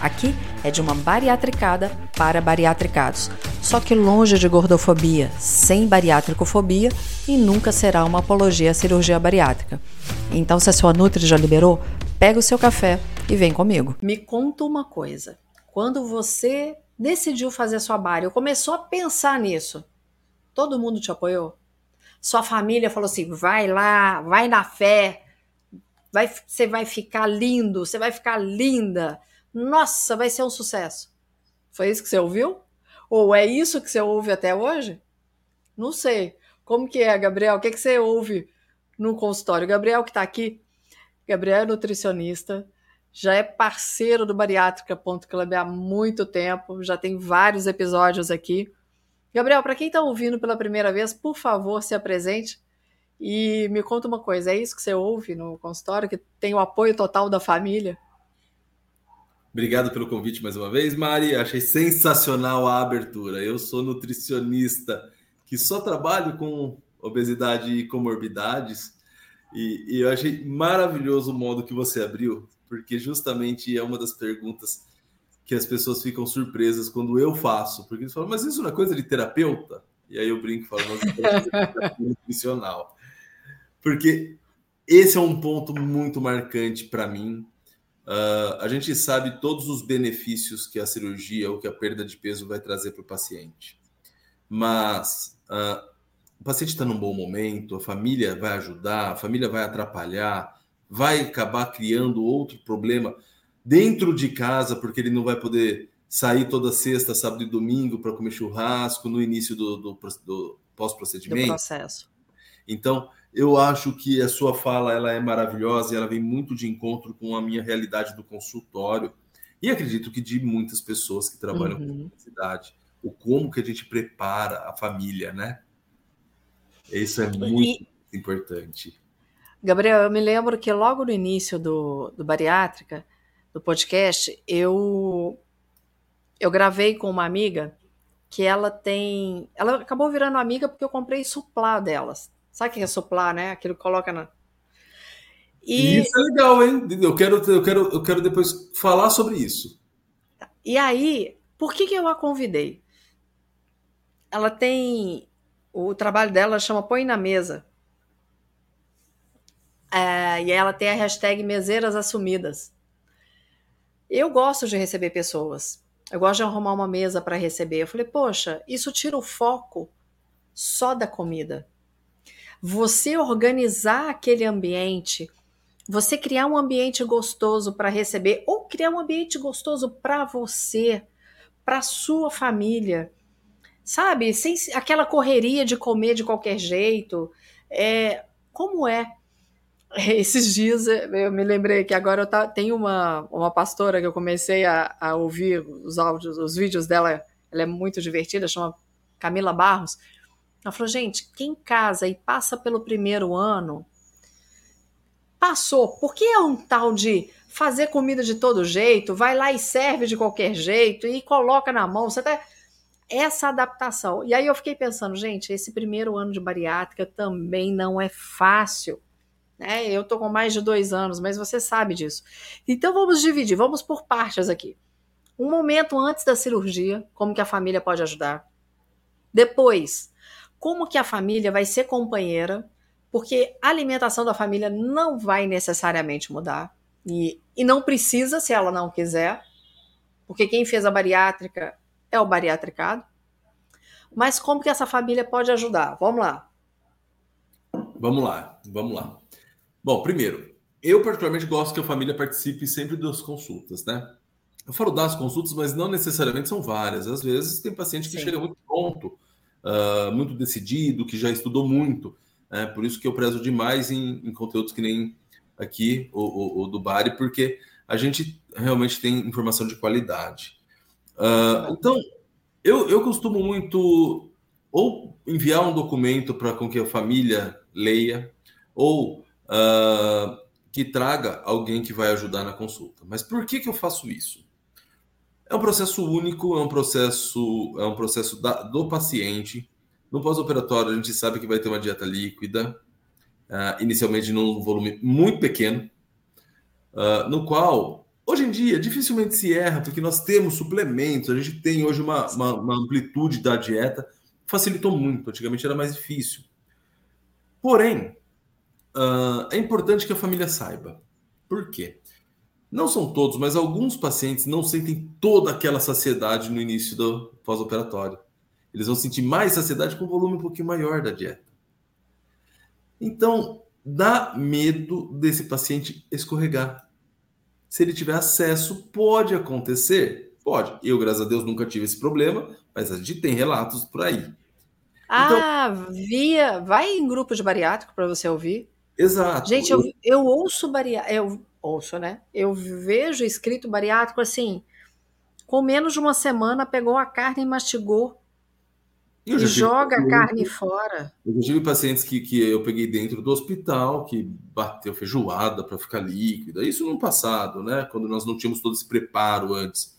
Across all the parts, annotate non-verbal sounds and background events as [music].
Aqui é de uma bariatricada para bariatricados, só que longe de gordofobia, sem bariátricofobia e nunca será uma apologia à cirurgia bariátrica. Então, se a sua Nutri já liberou, pega o seu café e vem comigo. Me conta uma coisa. Quando você decidiu fazer a sua bari, começou a pensar nisso, todo mundo te apoiou? Sua família falou assim: vai lá, vai na fé, vai, você vai ficar lindo, você vai ficar linda nossa, vai ser um sucesso. Foi isso que você ouviu? Ou é isso que você ouve até hoje? Não sei. Como que é, Gabriel? O que, que você ouve no consultório? Gabriel que está aqui, Gabriel é nutricionista, já é parceiro do Bariátrica.club há muito tempo, já tem vários episódios aqui. Gabriel, para quem está ouvindo pela primeira vez, por favor, se apresente e me conta uma coisa: é isso que você ouve no consultório, que tem o apoio total da família? Obrigado pelo convite mais uma vez, Mari. Achei sensacional a abertura. Eu sou nutricionista que só trabalho com obesidade e comorbidades. E, e, eu achei maravilhoso o modo que você abriu, porque justamente é uma das perguntas que as pessoas ficam surpresas quando eu faço, porque eles falam, mas isso não é coisa de terapeuta? E aí eu brinco e falo, mas é nutricional. Porque esse é um ponto muito marcante para mim, Uh, a gente sabe todos os benefícios que a cirurgia ou que a perda de peso vai trazer para o paciente. Mas uh, o paciente está num bom momento, a família vai ajudar, a família vai atrapalhar, vai acabar criando outro problema dentro de casa, porque ele não vai poder sair toda sexta, sábado e domingo para comer churrasco no início do, do, do pós-procedimento. Do processo. Então, eu acho que a sua fala ela é maravilhosa e ela vem muito de encontro com a minha realidade do consultório. E acredito que de muitas pessoas que trabalham uhum. com universidade, o como que a gente prepara a família, né? Isso é muito e, importante. Gabriel, eu me lembro que logo no início do, do Bariátrica, do podcast, eu, eu gravei com uma amiga que ela tem. Ela acabou virando amiga porque eu comprei suplá delas. Sabe o que é soplar, né? Aquilo que coloca na. E... Isso é legal, hein? Eu quero, eu, quero, eu quero depois falar sobre isso. E aí, por que, que eu a convidei? Ela tem. O trabalho dela chama Põe na Mesa. É, e ela tem a hashtag Meseiras Assumidas. Eu gosto de receber pessoas. Eu gosto de arrumar uma mesa para receber. Eu falei, poxa, isso tira o foco só da comida você organizar aquele ambiente, você criar um ambiente gostoso para receber ou criar um ambiente gostoso para você, para sua família. Sabe, sem aquela correria de comer de qualquer jeito. É, como é? [laughs] Esses dias eu me lembrei que agora eu tá, tem uma, uma pastora que eu comecei a, a ouvir os áudios, os vídeos dela, ela é muito divertida, chama Camila Barros. Ela falou, gente, quem casa e passa pelo primeiro ano, passou. Por que é um tal de fazer comida de todo jeito, vai lá e serve de qualquer jeito e coloca na mão? Você tá essa adaptação. E aí eu fiquei pensando, gente, esse primeiro ano de bariátrica também não é fácil. Né? Eu tô com mais de dois anos, mas você sabe disso. Então vamos dividir, vamos por partes aqui. Um momento antes da cirurgia, como que a família pode ajudar. Depois, como que a família vai ser companheira, porque a alimentação da família não vai necessariamente mudar e, e não precisa se ela não quiser, porque quem fez a bariátrica é o bariatricado. Mas como que essa família pode ajudar? Vamos lá. Vamos lá, vamos lá. Bom, primeiro, eu particularmente gosto que a família participe sempre das consultas, né? Eu falo das consultas, mas não necessariamente são várias. Às vezes tem paciente que Sim. chega muito pronto uh, muito decidido, que já estudou muito. É, por isso que eu prezo demais em, em conteúdos que nem aqui, o, o, o, do Bari, porque a gente realmente tem informação de qualidade. Uh, então, eu, eu costumo muito ou enviar um documento para com que a família leia, ou uh, que traga alguém que vai ajudar na consulta. Mas por que, que eu faço isso? É um processo único, é um processo, é um processo da, do paciente. No pós-operatório, a gente sabe que vai ter uma dieta líquida, uh, inicialmente num volume muito pequeno, uh, no qual, hoje em dia, dificilmente se erra, porque nós temos suplementos, a gente tem hoje uma, uma, uma amplitude da dieta, facilitou muito, antigamente era mais difícil. Porém, uh, é importante que a família saiba. Por quê? Não são todos, mas alguns pacientes não sentem toda aquela saciedade no início do pós-operatório. Eles vão sentir mais saciedade com um volume um pouquinho maior da dieta. Então, dá medo desse paciente escorregar. Se ele tiver acesso, pode acontecer? Pode. Eu, graças a Deus, nunca tive esse problema, mas a gente tem relatos por aí. Então ah, então, via. Vai em grupo de bariátrico para você ouvir. Exato. Gente, eu, eu ouço bariátrico. Eu ouço, né? Eu vejo escrito bariátrico assim. Com menos de uma semana, pegou a carne e mastigou. e joga a carne fora. Eu já tive pacientes que, que eu peguei dentro do hospital, que bateu feijoada para ficar líquida. Isso no passado, né? Quando nós não tínhamos todo esse preparo antes.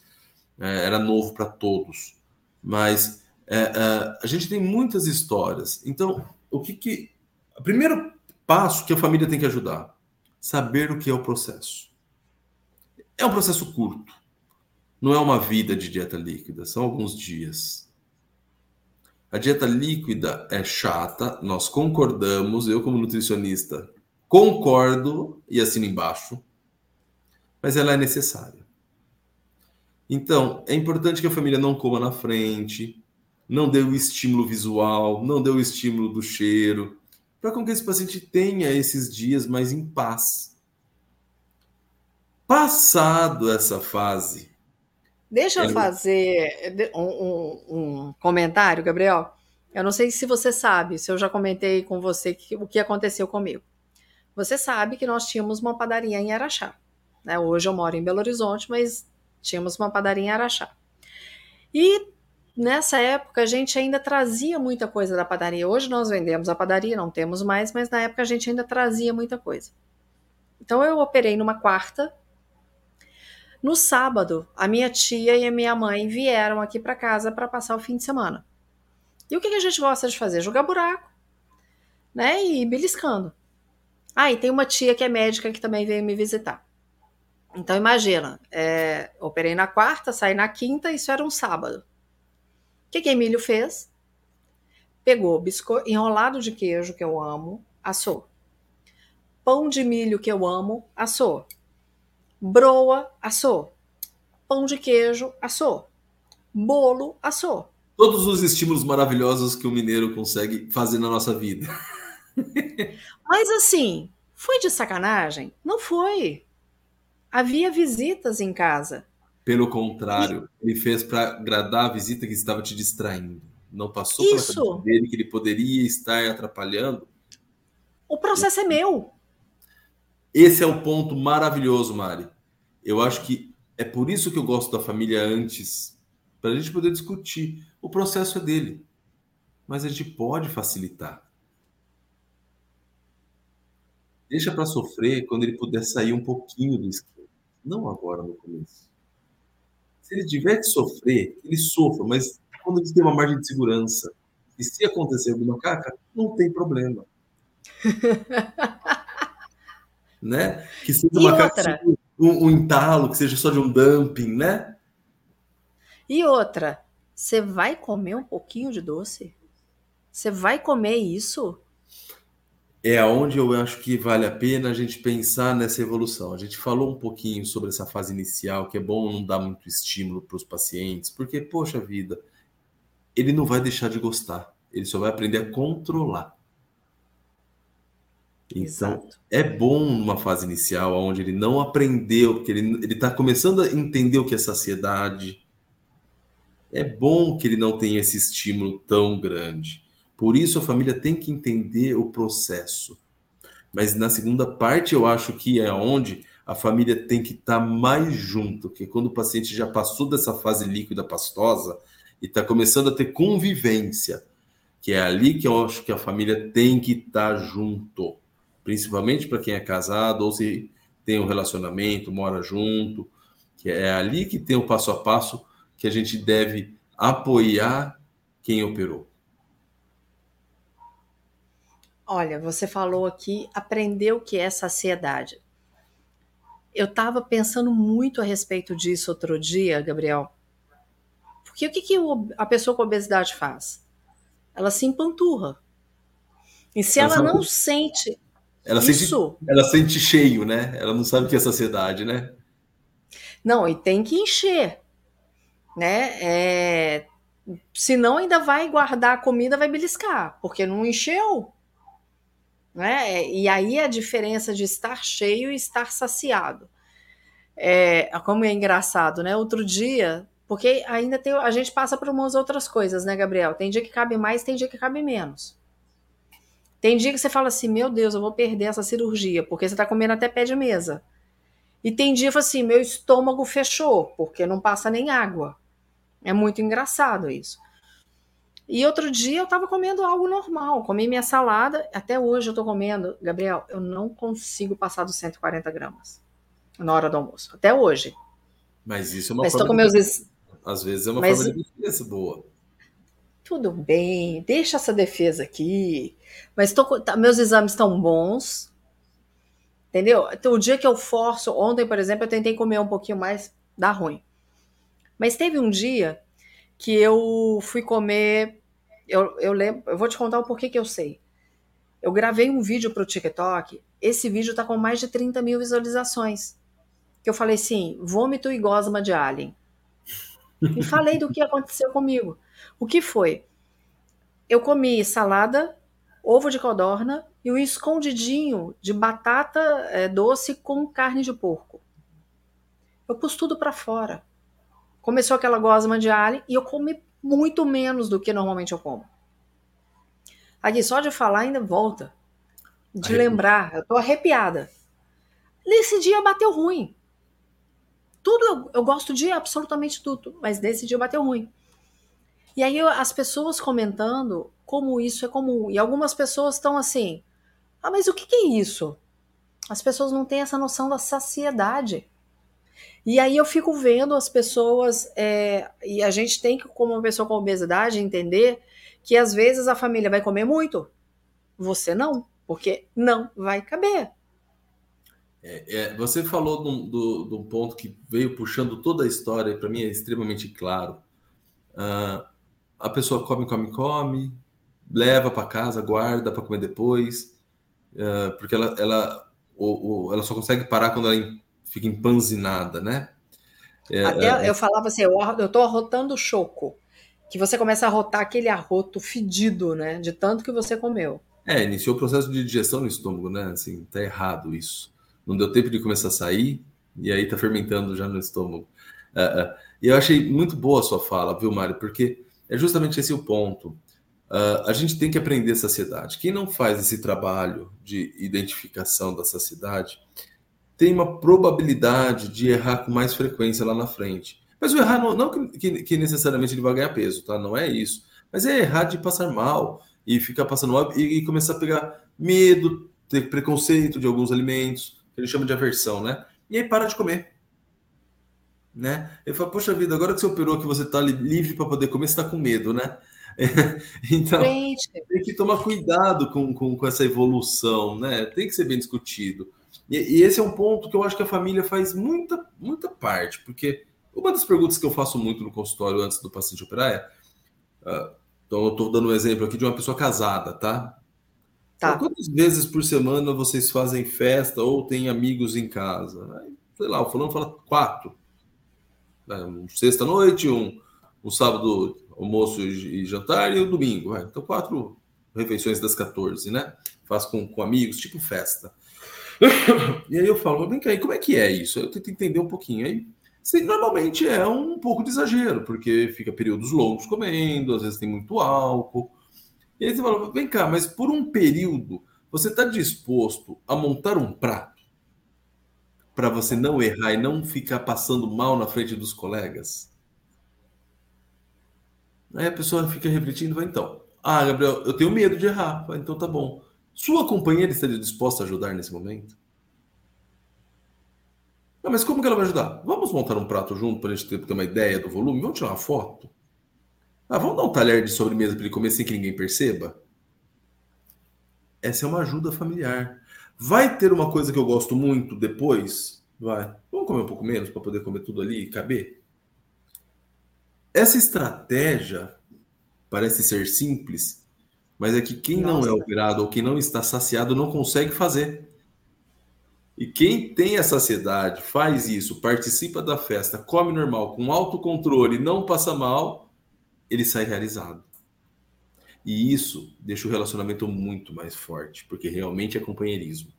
É, era novo para todos. Mas é, é, a gente tem muitas histórias. Então, o que que. O primeiro passo que a família tem que ajudar: saber o que é o processo. É um processo curto. Não é uma vida de dieta líquida, são alguns dias. A dieta líquida é chata, nós concordamos, eu, como nutricionista, concordo e assino embaixo, mas ela é necessária. Então, é importante que a família não coma na frente, não deu o estímulo visual, não deu o estímulo do cheiro, para que esse paciente tenha esses dias mais em paz. Passado essa fase. Deixa eu fazer um, um, um, comentário, Gabriel. Eu não sei se você sabe, se eu já comentei com você que, o que aconteceu comigo. Você sabe que nós tínhamos uma padaria em Araxá. Né? Hoje eu moro em Belo Horizonte, mas tínhamos uma padaria em Araxá. E nessa época a gente ainda trazia muita coisa da padaria. Hoje nós vendemos a padaria, não temos mais, mas na época a gente ainda trazia muita coisa. Então eu operei numa quarta. No sábado, a minha tia e a minha mãe vieram aqui para casa para passar o fim de semana. E o que, a gente gosta de fazer? Jogar buraco, né? E ir beliscando. Ah, e tem uma tia que é médica que também veio me visitar. Então imagina, é, operei na quarta, saí na quinta, isso era um sábado que, que Emílio fez? Pegou biscoito enrolado de queijo, que eu amo, assou. Pão de milho, que eu amo, assou. Broa, assou. Pão de queijo, assou. Bolo, assou. Todos os estímulos maravilhosos que o mineiro consegue fazer na nossa vida. [laughs] Mas assim, foi de sacanagem? Não foi. Havia visitas em casa. Pelo contrário, ele fez para agradar a visita que estava te distraindo. Não passou pela cabeça dele que ele poderia estar atrapalhando. O processo é meu. Esse é o ponto maravilhoso, Mari. Eu acho que é por isso que eu gosto da família antes, para a gente poder discutir. O processo é dele, mas a gente pode facilitar. Deixa para sofrer quando ele puder sair um pouquinho do esquema, não agora no começo se ele tiver que sofrer, ele sofra, mas quando ele tem uma margem de segurança, e se acontecer alguma caca, não tem problema. [laughs] né? Que seja uma caca, um, um entalo, que seja só de um dumping, né? E outra, você vai comer um pouquinho de doce? Você vai comer isso? É aonde eu acho que vale a pena a gente pensar nessa evolução. A gente falou um pouquinho sobre essa fase inicial, que é bom não dar muito estímulo para os pacientes, porque, poxa vida, ele não vai deixar de gostar, ele só vai aprender a controlar. Então, Exato. é bom numa fase inicial, onde ele não aprendeu, porque ele está começando a entender o que é saciedade. É bom que ele não tenha esse estímulo tão grande. Por isso a família tem que entender o processo. Mas na segunda parte eu acho que é onde a família tem que estar tá mais junto, que quando o paciente já passou dessa fase líquida pastosa e está começando a ter convivência, que é ali que eu acho que a família tem que estar tá junto, principalmente para quem é casado ou se tem um relacionamento, mora junto, que é ali que tem o passo a passo que a gente deve apoiar quem operou. Olha, você falou aqui, aprender o que é saciedade. Eu estava pensando muito a respeito disso outro dia, Gabriel. Porque o que, que a pessoa com obesidade faz? Ela se empanturra. E se ela, ela não sente ela isso... Sente, ela sente cheio, né? Ela não sabe o que é saciedade, né? Não, e tem que encher, né? É... Senão ainda vai guardar a comida, vai beliscar, porque não encheu. Né? E aí a diferença de estar cheio e estar saciado. É, como é engraçado, né? Outro dia, porque ainda tem, a gente passa por umas outras coisas, né, Gabriel? Tem dia que cabe mais, tem dia que cabe menos. Tem dia que você fala assim, meu Deus, eu vou perder essa cirurgia, porque você tá comendo até pé de mesa. E tem dia que assim, meu estômago fechou, porque não passa nem água. É muito engraçado isso. E outro dia eu estava comendo algo normal, comi minha salada, até hoje eu estou comendo, Gabriel, eu não consigo passar dos 140 gramas na hora do almoço, até hoje. Mas isso é uma Mas forma com meus... de... Às vezes é uma Mas... forma de defesa boa. Tudo bem, deixa essa defesa aqui. Mas tô... Tá, meus exames estão bons, entendeu? Então, o dia que eu forço, ontem, por exemplo, eu tentei comer um pouquinho mais, dá ruim. Mas teve um dia que eu fui comer eu, eu lembro, eu vou te contar o porquê que eu sei. Eu gravei um vídeo para o TikTok, esse vídeo tá com mais de 30 mil visualizações. Que eu falei assim, vômito e gosma de alien. E falei do que aconteceu comigo. O que foi? Eu comi salada, ovo de codorna e um escondidinho de batata é, doce com carne de porco. Eu pus tudo para fora. Começou aquela gosma de alho e eu comi muito menos do que normalmente eu como. Aqui, só de falar ainda volta. De lembrar, eu tô arrepiada. Nesse dia bateu ruim. Tudo eu, eu, gosto de absolutamente tudo, mas nesse dia bateu ruim. E aí as pessoas comentando como isso é comum. E algumas pessoas estão assim: ah, mas o que, que é isso? As pessoas não têm essa noção da saciedade. E aí eu fico vendo as pessoas, é, e a gente tem que, como uma pessoa com obesidade, entender que às vezes a família vai comer muito, você não, porque não vai caber. É, é, você falou de um, do, um, ponto que veio puxando toda a história, e para mim é extremamente claro. Uh, a pessoa come, come, come, leva para casa, guarda para comer depois, uh, porque ela, ela, ou, ou, ela só consegue parar quando ela fica empanzinada, né? É, Até é, eu falava assim, eu, eu tô arrotando choco, que você começa a arrotar aquele arroto fedido, né? De tanto que você comeu. É, iniciou o processo de digestão no estômago, né? Assim, tá errado isso. Não deu tempo de começar a sair e aí tá fermentando já no estômago. É, é. E eu achei muito boa a sua fala, viu, Mário? Porque é justamente esse o ponto. Uh, a gente tem que aprender saciedade. Quem não faz esse trabalho de identificação da saciedade, tem uma probabilidade de errar com mais frequência lá na frente. Mas o errar não, não que, que, necessariamente ele vai ganhar peso, tá? Não é isso. Mas é errar de passar mal e ficar passando mal e, e começar a pegar medo, ter preconceito de alguns alimentos, que ele chama de aversão, né? E aí para de comer. Né? Ele fala, poxa vida, agora que você operou que você está livre para poder comer, você está com medo, né? [laughs] então, Gente. tem que tomar cuidado com, com, com essa evolução, né? Tem que ser bem discutido. E, e, esse é um ponto que eu acho que a família faz muita, muita parte, porque uma das perguntas que eu faço muito no consultório antes do paciente operar é. Uh, então, eu estou dando um exemplo aqui de uma pessoa casada, tá? tá. Então, quantas vezes por semana vocês fazem festa ou têm amigos em casa? Sei lá, o fulano fala quatro. É, um sexta-noite, um, um sábado, almoço e, jantar, e o um domingo. Então, quatro refeições das 14, né? Faz com, com amigos, tipo festa. E aí eu falo, vem cá, como é que é isso? Eu tento entender um pouquinho. Aí normalmente é um pouco de exagero, porque fica períodos longos comendo, às vezes tem muito álcool. E aí você fala, vem cá, mas por um período, você está disposto a montar um prato para você não errar e não ficar passando mal na frente dos colegas? Aí a pessoa fica refletindo, vai então, Ah, Gabriel, eu tenho medo de errar. Então tá bom. Sua companheira estaria disposta a ajudar nesse momento? Não, mas como que ela vai ajudar? Vamos montar um prato junto para a gente ter, ter uma ideia do volume? Vamos tirar uma foto? Ah, vamos dar um talher de sobremesa para ele comer sem que ninguém perceba? Essa é uma ajuda familiar. Vai ter uma coisa que eu gosto muito depois? Vai. Vamos comer um pouco menos para poder comer tudo ali e caber? Essa estratégia parece ser simples, mas é que quem Nossa. não é operado ou quem não está saciado não consegue fazer. E quem tem a saciedade, faz isso, participa da festa, come normal, com autocontrole, não passa mal, ele sai realizado. E isso deixa o relacionamento muito mais forte, porque realmente é companheirismo.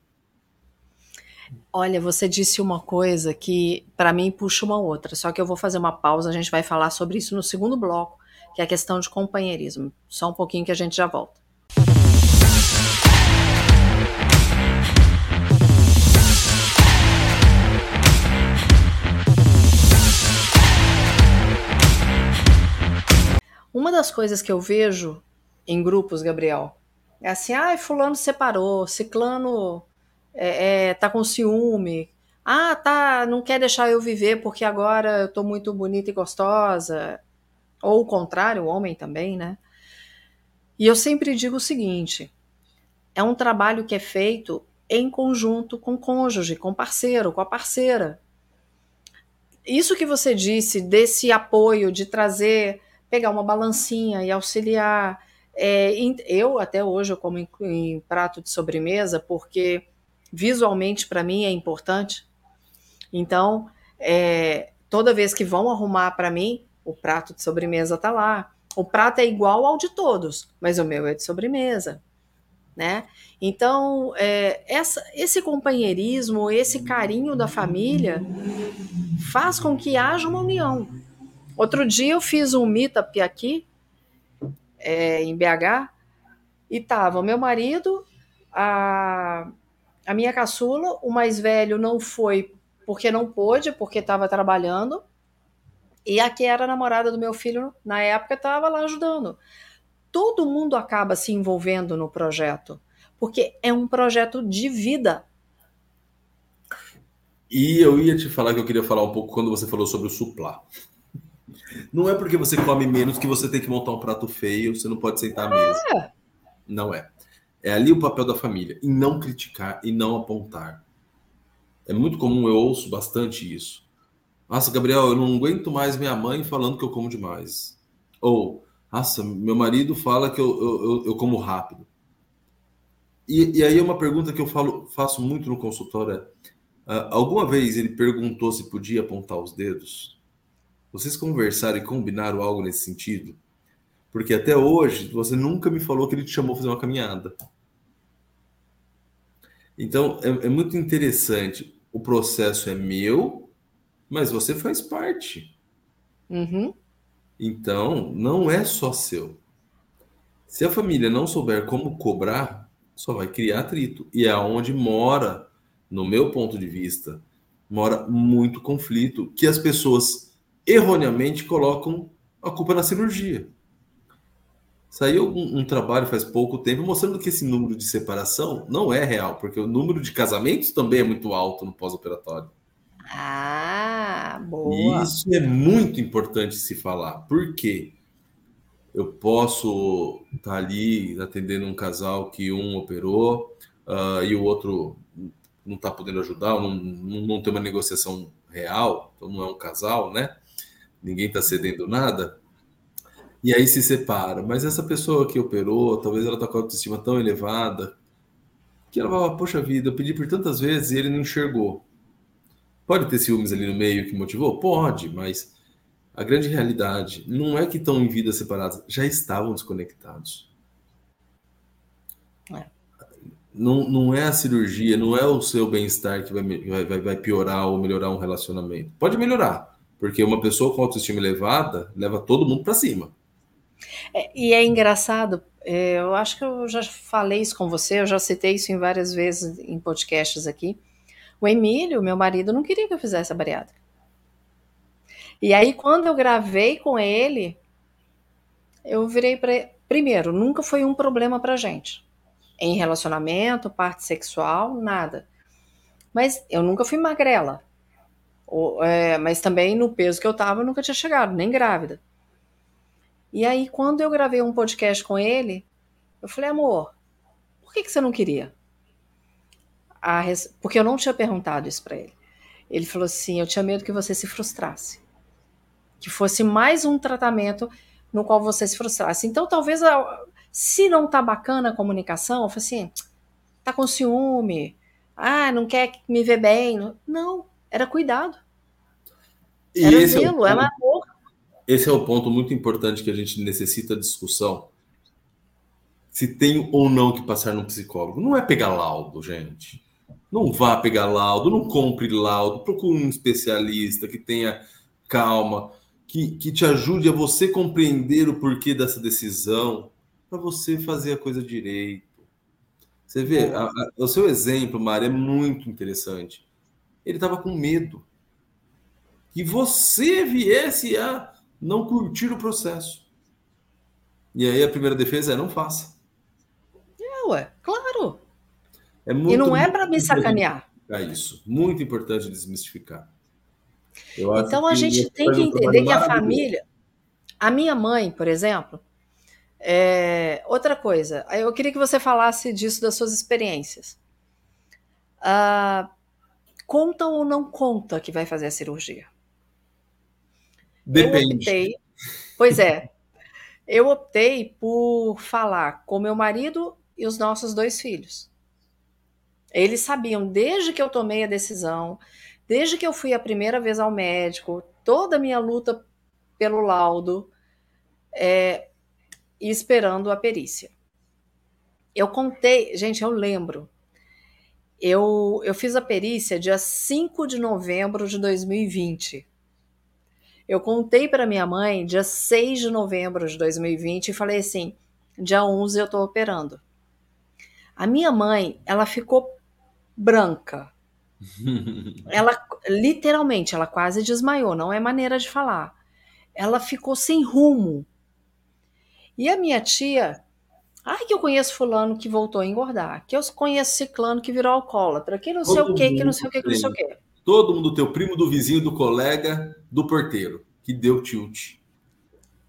Olha, você disse uma coisa que para mim puxa uma outra, só que eu vou fazer uma pausa, a gente vai falar sobre isso no segundo bloco, que é a questão de companheirismo. Só um pouquinho que a gente já volta. Uma das coisas que eu vejo em grupos, Gabriel, é assim, ah, fulano separou, ciclano é, é, tá com ciúme, ah, tá, não quer deixar eu viver porque agora eu tô muito bonita e gostosa, ou o contrário, o homem também, né? E eu sempre digo o seguinte: é um trabalho que é feito em conjunto com o cônjuge, com o parceiro, com a parceira. Isso que você disse desse apoio de trazer pegar uma balancinha e auxiliar. É, eu até hoje eu como em, em prato de sobremesa porque visualmente para mim é importante. Então, é, toda vez que vão arrumar para mim, o prato de sobremesa tá lá. O prato é igual ao de todos, mas o meu é de sobremesa, né? Então, é, essa, esse companheirismo, esse carinho da família faz com que haja uma união. Outro dia eu fiz um meetup aqui, é, em BH, e tava meu marido, a, a minha caçula, o mais velho não foi porque não pôde, porque estava trabalhando, e a que era a namorada do meu filho, na época, estava lá ajudando. Todo mundo acaba se envolvendo no projeto, porque é um projeto de vida. E eu ia te falar que eu queria falar um pouco quando você falou sobre o suplar. Não é porque você come menos que você tem que montar um prato feio, você não pode sentar à mesa. É. Não é. É ali o papel da família, em não criticar e não apontar. É muito comum, eu ouço bastante isso. Nossa, Gabriel, eu não aguento mais minha mãe falando que eu como demais. Ou, nossa, meu marido fala que eu, eu, eu como rápido. E, e, aí uma pergunta que eu falo, faço muito no consultório é, uh, alguma vez ele perguntou se podia apontar os dedos? Vocês conversaram e combinaram algo nesse sentido? Porque até hoje você nunca me falou que ele te chamou para fazer uma caminhada. Então é, é muito interessante. O processo é meu, mas você faz parte. Uhum. Então não é só seu. Se a família não souber como cobrar, só vai criar atrito. E é onde mora, no meu ponto de vista, mora muito conflito que as pessoas erroneamente colocam a culpa na cirurgia. Saiu um, um, trabalho faz pouco tempo mostrando que esse número de separação não é real, porque o número de casamentos também é muito alto no pós-operatório. Ah, boa. isso é muito importante se falar. Por quê? Eu posso estar tá ali atendendo um casal que um operou uh, e o outro não está podendo ajudar, não, não tem uma negociação real, então não é um casal, né? ninguém está cedendo nada, e aí se separa. Mas essa pessoa que operou, talvez ela está com a autoestima tão elevada, que ela fala, poxa vida, eu pedi por tantas vezes e ele não enxergou. Pode ter ciúmes ali no meio que motivou? Pode, mas a grande realidade não é que estão em vidas separadas, já estavam desconectados. É. Não, não é a cirurgia, não é o seu bem-estar que vai, vai, vai piorar ou melhorar um relacionamento. Pode melhorar, porque uma pessoa com autoestima elevada leva todo mundo para cima. É, e é engraçado, é, eu acho que eu já falei isso com você, eu já citei isso em várias vezes em podcasts aqui. O Emílio, meu marido, não queria que eu fizesse a bariátrica. E aí, quando eu gravei com ele, eu virei para primeiro, nunca foi um problema pra gente. Em relacionamento, parte sexual, nada. Mas eu nunca fui magrela. Ou, é, mas também no peso que eu tava, eu nunca tinha chegado, nem grávida. E aí, quando eu gravei um podcast com ele, eu falei, amor, por que, que você não queria? Res... Porque eu não tinha perguntado isso para ele. Ele falou assim: eu tinha medo que você se frustrasse. Que fosse mais um tratamento no qual você se frustrasse. Então, talvez, se não tá bacana a comunicação, eu falei assim: tá com ciúme, ah, não quer me ver bem. Não, era cuidado. E era zelo, é era amor. Esse é o ponto muito importante que a gente necessita discussão. Se tem ou não que passar no psicólogo. Não é pegar laudo, gente. Não vá pegar laudo, não compre laudo, procure um especialista que tenha calma, que, que te ajude a você compreender o porquê dessa decisão, para você fazer a coisa direito. Você vê, a, a, o seu exemplo, Mari, é muito interessante. Ele estava com medo que você viesse a não curtir o processo. E aí a primeira defesa é não faça. É, ué, claro. É muito, e não é para me sacanear. É isso. Muito importante desmistificar. então a gente tem que entender que a família. A minha mãe, por exemplo, é, outra coisa, eu queria que você falasse disso das suas experiências. Ah, conta ou não conta que vai fazer a cirurgia? Depende. Eu optei, pois é, eu optei por falar com meu marido e os nossos dois filhos. Eles sabiam desde que eu tomei a decisão, desde que eu fui a primeira vez ao médico, toda a minha luta pelo laudo é, e esperando a perícia. Eu contei, gente, eu lembro. Eu, eu fiz a perícia dia 5 de novembro de 2020. Eu contei para minha mãe dia 6 de novembro de 2020 e falei assim: dia 11 eu estou operando. A minha mãe, ela ficou branca. [laughs] ela literalmente, ela quase desmaiou, não é maneira de falar. Ela ficou sem rumo. E a minha tia, ai que eu conheço fulano que voltou a engordar, que eu conheço ciclano que virou alcoólatra, que não sei o que, que não sei o que, que não sei o que. Todo mundo, teu primo, do vizinho, do colega, do porteiro, que deu tilt.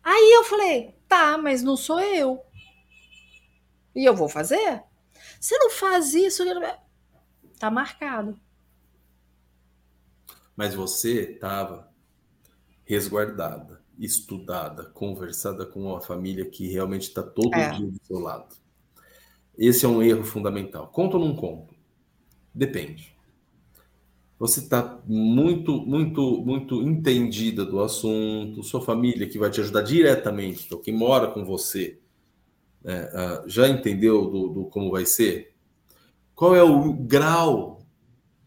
Aí eu falei, tá, mas não sou eu. E eu vou fazer? Você não faz isso? Tá marcado. Mas você estava resguardada, estudada, conversada com uma família que realmente está todo é. dia do seu lado. Esse é um erro fundamental. Conta ou não conta? Depende. Você está muito, muito, muito entendida do assunto, sua família que vai te ajudar diretamente, então quem mora com você, né, uh, já entendeu do, do como vai ser? Qual é o grau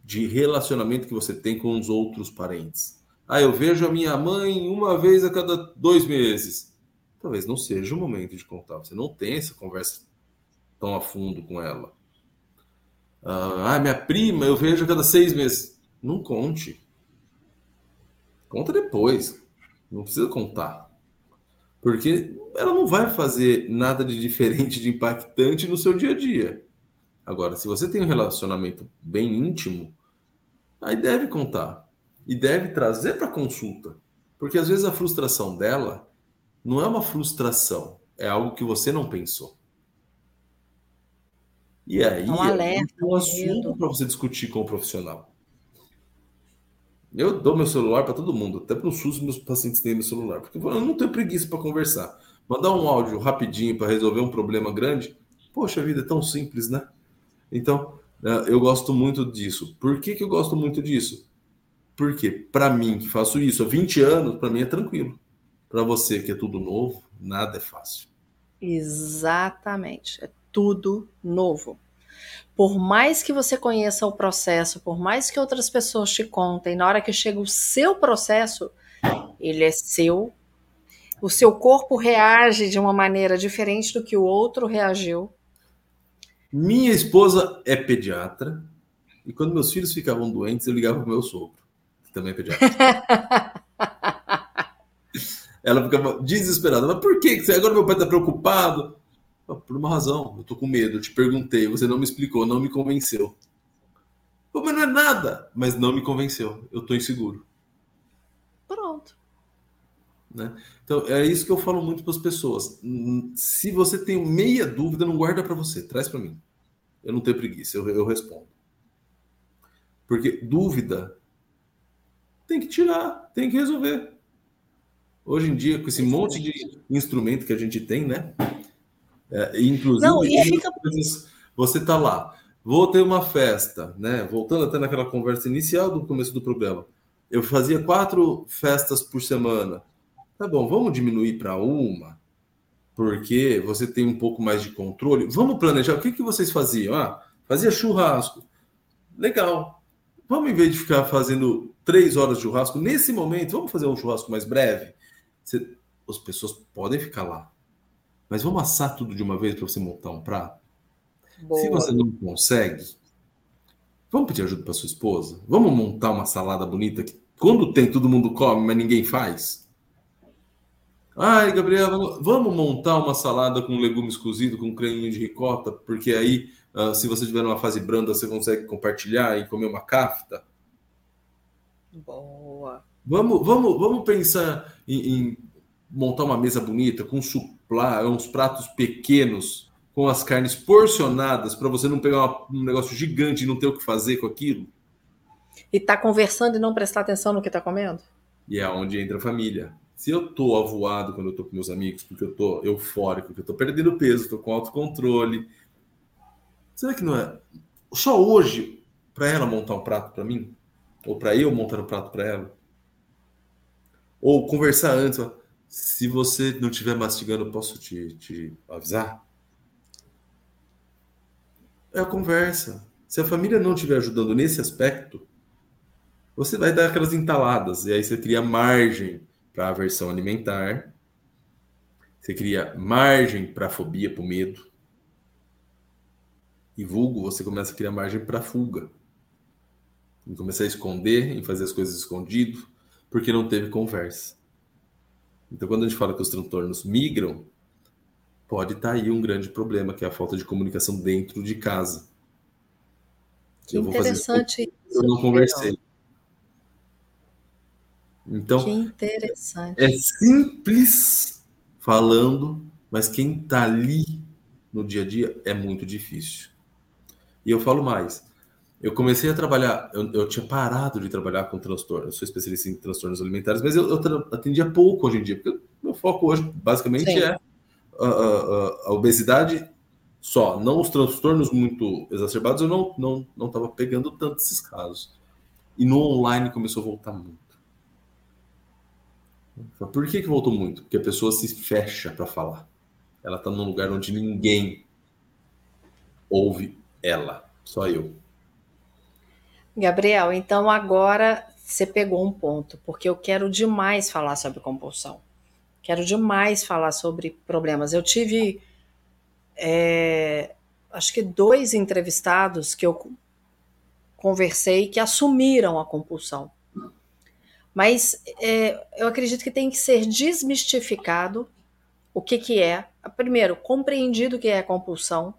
de relacionamento que você tem com os outros parentes? Ah, eu vejo a minha mãe uma vez a cada dois meses. Talvez não seja o momento de contar. Você não tem essa conversa tão a fundo com ela. Ah, minha prima eu vejo a cada seis meses. Não conte. Conta depois. Não precisa contar. Porque ela não vai fazer nada de diferente, de impactante no seu dia a dia. Agora, se você tem um relacionamento bem íntimo, aí deve contar e deve trazer para consulta, porque às vezes a frustração dela não é uma frustração, é algo que você não pensou. E aí um alerta, é um assunto para você discutir com o profissional. Eu dou meu celular para todo mundo, até para o SUS meus pacientes têm meu celular, porque eu não tenho preguiça para conversar. Mandar um áudio rapidinho para resolver um problema grande, poxa vida, é tão simples, né? Então, né, eu gosto muito disso. Por que, que eu gosto muito disso? Porque, para mim, que faço isso há 20 anos, para mim é tranquilo. Para você, que é tudo novo, nada é fácil. Exatamente. É tudo novo. Por mais que você conheça o processo, por mais que outras pessoas te contem, na hora que chega o seu processo, ele é seu. O seu corpo reage de uma maneira diferente do que o outro reagiu. Minha esposa é pediatra e quando meus filhos ficavam doentes, eu ligava para o meu sogro, que também é pediatra. [laughs] Ela ficava desesperada. Mas por que? Agora meu pai está preocupado. Por uma razão. Eu tô com medo. Eu te perguntei, você não me explicou, não me convenceu. Mas não é nada. Mas não me convenceu. Eu tô inseguro. Né? Então, é isso que eu falo muito para as pessoas. Se você tem meia dúvida, não guarda para você, traz para mim. Eu não tenho preguiça, eu, eu respondo. Porque dúvida tem que tirar, tem que resolver. Hoje em dia, com esse monte de instrumento que a gente tem, né? É, inclusive, Não, fica... você tá lá, vou ter uma festa, né? Voltando até naquela conversa inicial do começo do programa. Eu fazia quatro festas por semana. Tá bom, vamos diminuir para uma, porque você tem um pouco mais de controle. Vamos planejar. O que, que vocês faziam? Ah, fazia churrasco. Legal. Vamos, em vez de ficar fazendo três horas de churrasco, nesse momento, vamos fazer um churrasco mais breve? Você, as pessoas podem ficar lá. Mas vamos assar tudo de uma vez para você montar um prato? Boa. Se você não consegue, vamos pedir ajuda para sua esposa? Vamos montar uma salada bonita que quando tem todo mundo come, mas ninguém faz? Ai, Gabriel, vamos montar uma salada com legumes cozidos, com creme de ricota, porque aí, uh, se você tiver numa fase branda, você consegue compartilhar e comer uma kafta. Boa. Vamos, vamos, vamos pensar em, em montar uma mesa bonita, com suplá, uns pratos pequenos, com as carnes porcionadas, para você não pegar uma, um negócio gigante e não ter o que fazer com aquilo. E tá conversando e não prestar atenção no que tá comendo? E é onde entra a família. Se eu tô avoado quando eu tô com meus amigos, porque eu tô eufórico, porque eu tô perdendo peso, tô com autocontrole, será que não é só hoje para ela montar um prato para mim? Ou para eu montar um prato para ela? Ou conversar antes, se você não estiver mastigando, posso te, te avisar? É a conversa. Se a família não estiver ajudando nesse aspecto, você vai dar aquelas entaladas, e aí você cria margem para aversão alimentar. Você cria margem para fobia, para o medo. E vulgo, você começa a criar margem para fuga. E começar a esconder, em fazer as coisas escondido, porque não teve conversa. Então, quando a gente fala que os transtornos migram, pode estar tá aí um grande problema, que é a falta de comunicação dentro de casa. Que eu interessante. eu não conversei. Então, que interessante. É simples falando, mas quem está ali no dia a dia é muito difícil. E eu falo mais. Eu comecei a trabalhar, eu, eu tinha parado de trabalhar com transtornos, eu sou especialista em transtornos alimentares, mas eu, eu atendia pouco hoje em dia, porque o meu foco hoje basicamente Sim. é a, a, a, obesidade só, não os transtornos muito exacerbados, eu não não não estava pegando tanto esses casos. E no online começou a voltar muito. Por que, que voltou muito? Porque a pessoa se fecha para falar. Ela está num lugar onde ninguém ouve ela, só eu. Gabriel, então agora você pegou um ponto, porque eu quero demais falar sobre compulsão. Quero demais falar sobre problemas. Eu tive, é, acho que dois entrevistados que eu conversei que assumiram a compulsão. Mas é, eu acredito que tem que ser desmistificado o que, que é. Primeiro, compreendido o que é compulsão.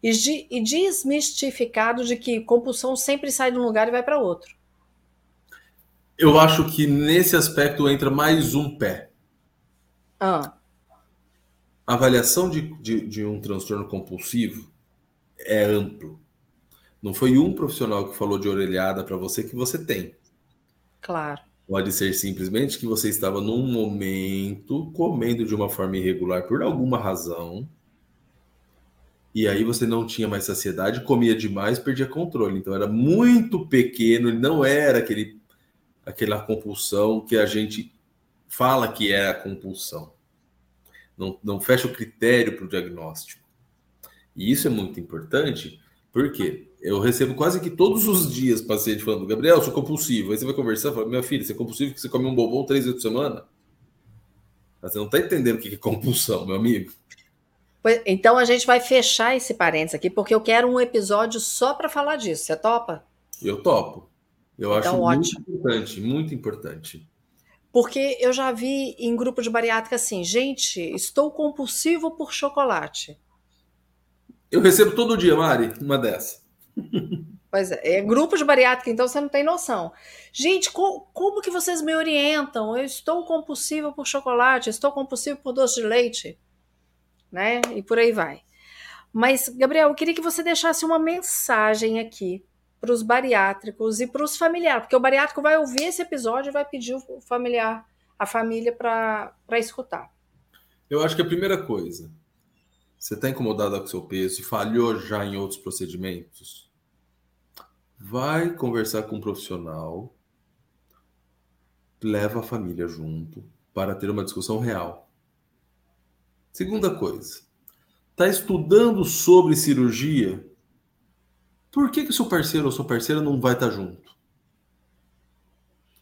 E, de, e desmistificado de que compulsão sempre sai de um lugar e vai para outro. Eu acho que nesse aspecto entra mais um pé. Ah. A avaliação de, de, de um transtorno compulsivo é amplo. Não foi um profissional que falou de orelhada para você que você tem. Claro. Pode ser simplesmente que você estava num momento comendo de uma forma irregular por alguma razão. E aí você não tinha mais saciedade, comia demais, perdia controle. Então era muito pequeno, não era aquele aquela compulsão que a gente fala que é a compulsão. Não, não fecha o critério para o diagnóstico. E isso é muito importante, porque eu recebo quase que todos os dias paciente falando, Gabriel, sou compulsivo. Aí você vai conversar, fala, minha filha, você é compulsivo porque você come um bombom três vezes por semana? Mas você não está entendendo o que é compulsão, meu amigo. Então a gente vai fechar esse parênteses aqui, porque eu quero um episódio só para falar disso. Você topa? Eu topo. Eu então, acho ótimo. muito importante, muito importante. Porque eu já vi em grupo de bariátrica assim, gente, estou compulsivo por chocolate. Eu recebo todo dia, Mari, uma dessa. Pois é, é grupo de bariátrica, então você não tem noção. Gente, co como que vocês me orientam? Eu estou compulsivo por chocolate, estou compulsivo por doce de leite, né? E por aí vai. Mas, Gabriel, eu queria que você deixasse uma mensagem aqui para os bariátricos e para os familiares, porque o bariátrico vai ouvir esse episódio e vai pedir o familiar, a família para escutar. Eu acho que a primeira coisa, você está incomodada com seu peso e falhou já em outros procedimentos? Vai conversar com um profissional, leva a família junto para ter uma discussão real. Segunda coisa, está estudando sobre cirurgia por que, que seu parceiro ou sua parceira não vai estar junto?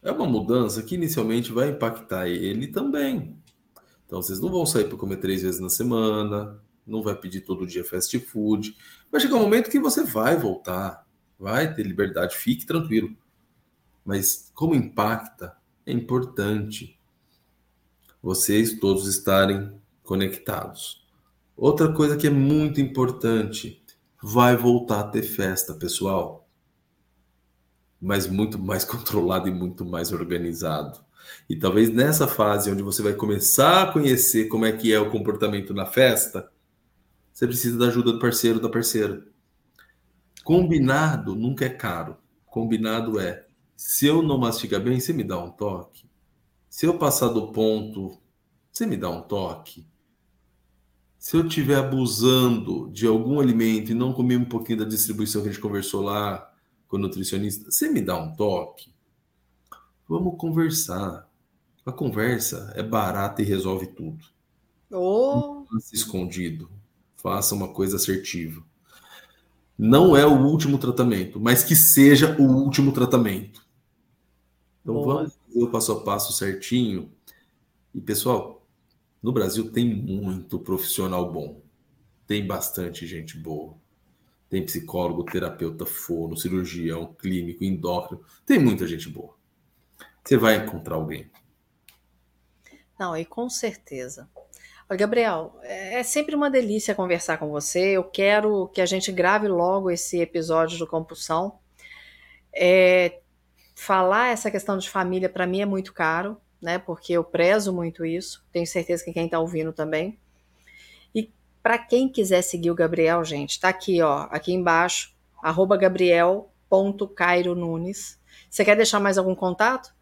É uma mudança que inicialmente vai impactar ele também. Então vocês não vão sair para comer três vezes na semana, não vai pedir todo dia fast food. Vai chegar um momento que você vai voltar, vai ter liberdade, fique tranquilo. Mas como impacta, é importante vocês todos estarem conectados. Outra coisa que é muito importante vai voltar a ter festa, pessoal. Mas muito mais [laughs] controlado e muito mais organizado. E talvez nessa fase onde você vai começar a conhecer como é que é o comportamento na festa, você precisa da ajuda do parceiro da parceira. Combinado nunca é caro. Combinado é, se eu não mastigar bem, você me dá um toque. Se eu passar do ponto, você me dá um toque se eu estiver abusando de algum alimento e não comer um pouquinho da distribuição que a gente conversou lá com o nutricionista, você me dá um toque? Vamos conversar. A conversa é barata e resolve tudo. Oh. Não faça escondido. Faça uma coisa assertiva. Não é o último tratamento, mas que seja o último tratamento. Então Boa. vamos fazer o passo a passo certinho. E pessoal, no Brasil tem muito profissional bom. Tem bastante gente boa. Tem psicólogo, terapeuta, fono, cirurgião, clínico, endócrino. Tem muita gente boa. Você vai encontrar alguém. Não, e com certeza. Gabriel, é sempre uma delícia conversar com você. Eu quero que a gente grave logo esse episódio do Compulsão. É, falar essa questão de família para mim é muito caro né? Porque eu prezo muito isso. Tenho certeza que quem está ouvindo também. E para quem quiser seguir o Gabriel, gente, tá aqui, ó, aqui embaixo, gabriel.caironunes. Você quer deixar mais algum contato?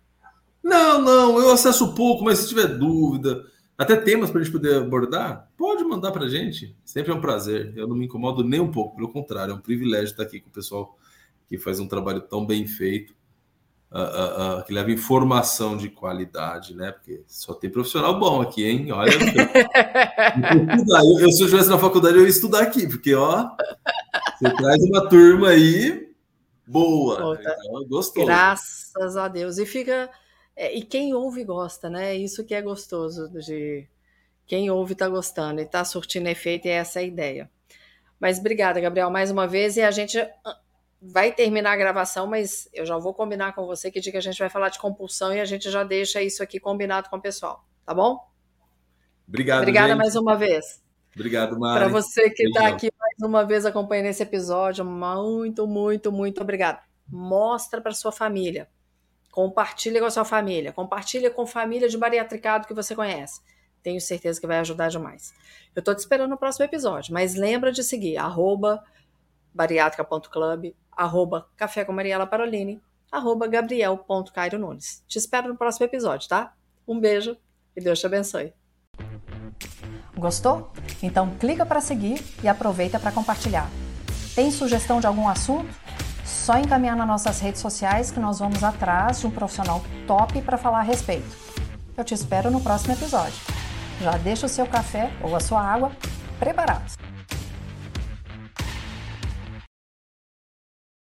Não, não, eu acesso pouco, mas se tiver dúvida, até temas para a gente poder abordar, pode mandar para a gente. Sempre é um prazer. Eu não me incomodo nem um pouco, pelo contrário, é um privilégio estar aqui com o pessoal que faz um trabalho tão bem feito uh, uh, que leva informação de qualidade, né? Porque só tem profissional bom aqui, hein? Olha. eu, [laughs] eu, se eu estivesse na faculdade, eu ia estudar aqui, porque, ó, você traz uma turma aí boa. então, gostoso. Graças a Deus. E fica. É, e quem ouve gosta, né? Isso que é gostoso de. Quem ouve está gostando e está surtindo efeito, e essa é a ideia. Mas obrigada, Gabriel, mais uma vez. E a gente vai terminar a gravação, mas eu já vou combinar com você que dia que a gente vai falar de compulsão e a gente já deixa isso aqui combinado com o pessoal, tá bom? Obrigado. Obrigada gente. mais uma vez. Obrigado, Mari. Para você que está aqui mais uma vez acompanhando esse episódio, muito, muito, muito obrigado. Mostra para sua família. Compartilha com a sua família. Compartilha com família de bariatricado que você conhece. Tenho certeza que vai ajudar demais. Eu estou te esperando no próximo episódio, mas lembra de seguir arroba bariátrica.club, arroba Café com Mariela Parolini, arroba Gabriel.cairo Nunes. Te espero no próximo episódio, tá? Um beijo e Deus te abençoe. Gostou? Então clica para seguir e aproveita para compartilhar. Tem sugestão de algum assunto? Só encaminhar nas nossas redes sociais que nós vamos atrás de um profissional top para falar a respeito. Eu te espero no próximo episódio. Já deixa o seu café ou a sua água preparados.